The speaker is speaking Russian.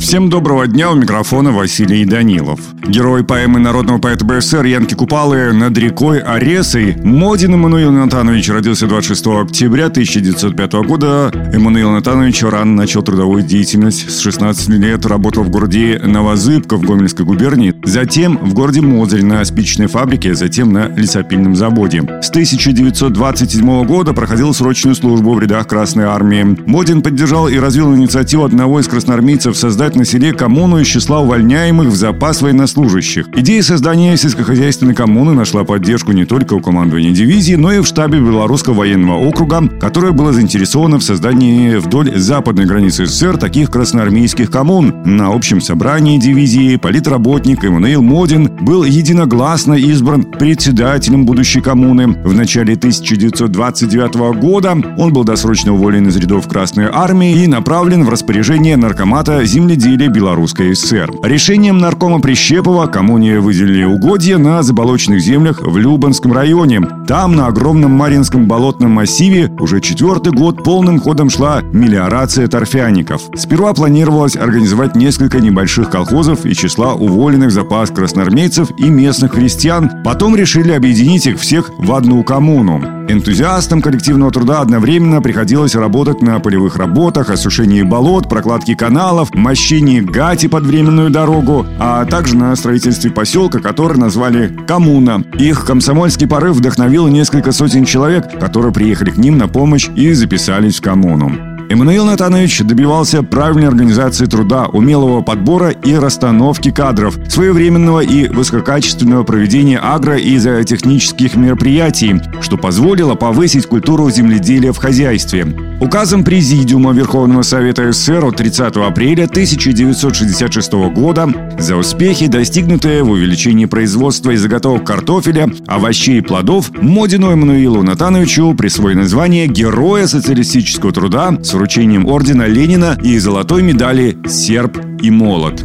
Всем доброго дня, у микрофона Василий Данилов. Герой поэмы народного поэта БССР Янки Купалы «Над рекой Оресой» Модин Эммануил Натанович родился 26 октября 1905 года. Эммануил Натанович рано начал трудовую деятельность. С 16 лет работал в городе Новозыбка в Гомельской губернии, затем в городе Мозырь на спичечной фабрике, затем на лесопильном заводе. С 1927 года проходил срочную службу в рядах Красной Армии. Модин поддержал и развил инициативу одного из красноармейцев создать создать на селе коммуну из числа увольняемых в запас военнослужащих. Идея создания сельскохозяйственной коммуны нашла поддержку не только у командования дивизии, но и в штабе Белорусского военного округа, которое было заинтересовано в создании вдоль западной границы СССР таких красноармейских коммун. На общем собрании дивизии политработник Эммануил Модин был единогласно избран председателем будущей коммуны. В начале 1929 года он был досрочно уволен из рядов Красной Армии и направлен в распоряжение наркомата земледелия деле Белорусской ССР. Решением наркома Прищепова коммуне выделили угодья на заболоченных землях в Любанском районе. Там, на огромном Маринском болотном массиве, уже четвертый год полным ходом шла мелиорация торфяников. Сперва планировалось организовать несколько небольших колхозов и числа уволенных запас красноармейцев и местных крестьян. Потом решили объединить их всех в одну коммуну. Энтузиастам коллективного труда одновременно приходилось работать на полевых работах, осушении болот, прокладке каналов, мощении гати под временную дорогу, а также на строительстве поселка, который назвали «Коммуна». Их комсомольский порыв вдохновил несколько сотен человек, которые приехали к ним на помощь и записались в коммуну. Эммануил Натанович добивался правильной организации труда, умелого подбора и расстановки кадров, своевременного и высококачественного проведения агро- и зоотехнических мероприятий, что позволило повысить культуру земледелия в хозяйстве. Указом Президиума Верховного Совета СССР от 30 апреля 1966 года за успехи, достигнутые в увеличении производства и заготовок картофеля, овощей и плодов, Модину Эммануилу Натановичу присвоено звание Героя социалистического труда с вручением ордена Ленина и золотой медали «Серб и молот».